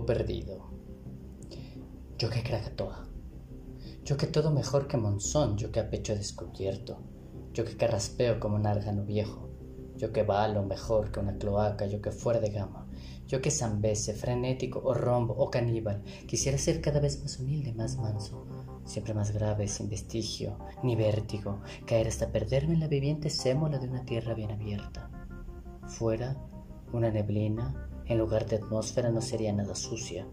perdido. Yo que Krakatoa. Yo que todo mejor que Monzón, yo que a pecho descubierto. Yo que carraspeo como un árgano viejo. Yo que valo mejor que una cloaca, yo que fuera de gama. Yo que zambese, frenético o rombo o caníbal, quisiera ser cada vez más humilde, más manso, siempre más grave, sin vestigio, ni vértigo, caer hasta perderme en la viviente sémola de una tierra bien abierta. Fuera, una neblina, en lugar de atmósfera no sería nada sucia.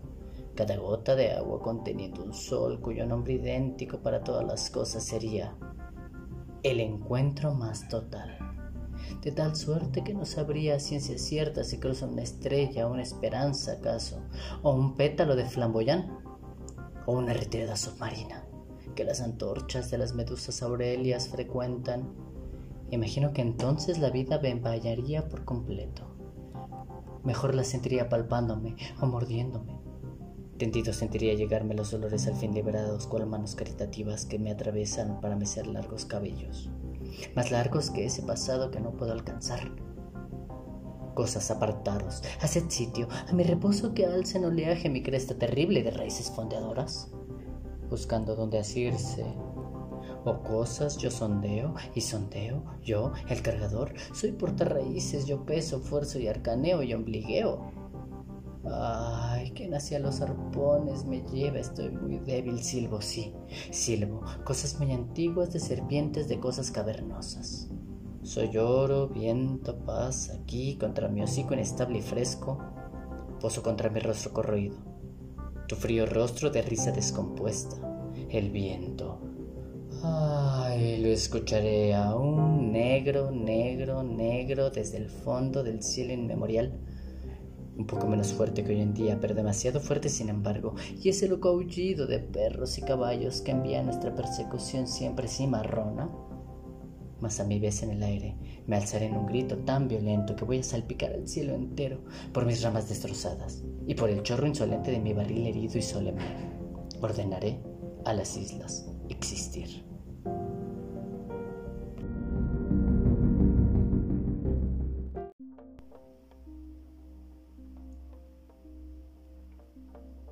Cada gota de agua conteniendo un sol cuyo nombre idéntico para todas las cosas sería el encuentro más total. De tal suerte que no sabría a ciencia cierta si cruza una estrella, una esperanza acaso, o un pétalo de flamboyán, o una retirada submarina que las antorchas de las medusas aurelias frecuentan. Imagino que entonces la vida me empañaría por completo Mejor la sentiría palpándome o mordiéndome. Tendido sentiría llegarme los dolores al fin liberados cual manos caritativas que me atravesan para mecer largos cabellos, más largos que ese pasado que no puedo alcanzar. Cosas apartados, haced sitio a mi reposo que alce en oleaje mi cresta terrible de raíces fondeadoras, buscando donde asirse o cosas yo sondeo y sondeo, yo, el cargador, soy porta raíces, yo peso, fuerzo y arcaneo y ombligueo. Ay, quien hacia los arpones me lleva, estoy muy débil, silbo, sí, silbo, cosas muy antiguas de serpientes de cosas cavernosas. Soy oro, viento, paz, aquí contra mi hocico inestable y fresco, poso contra mi rostro corroído, tu frío rostro de risa descompuesta, el viento, Escucharé aún negro, negro, negro desde el fondo del cielo inmemorial. Un poco menos fuerte que hoy en día, pero demasiado fuerte sin embargo, y ese loco aullido de perros y caballos que envía nuestra persecución siempre cimarrona. Mas a mi vez en el aire me alzaré en un grito tan violento que voy a salpicar el cielo entero por mis ramas destrozadas y por el chorro insolente de mi barril herido y solemne. Ordenaré a las islas existir.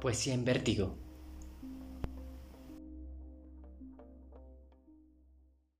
Poesía en vértigo.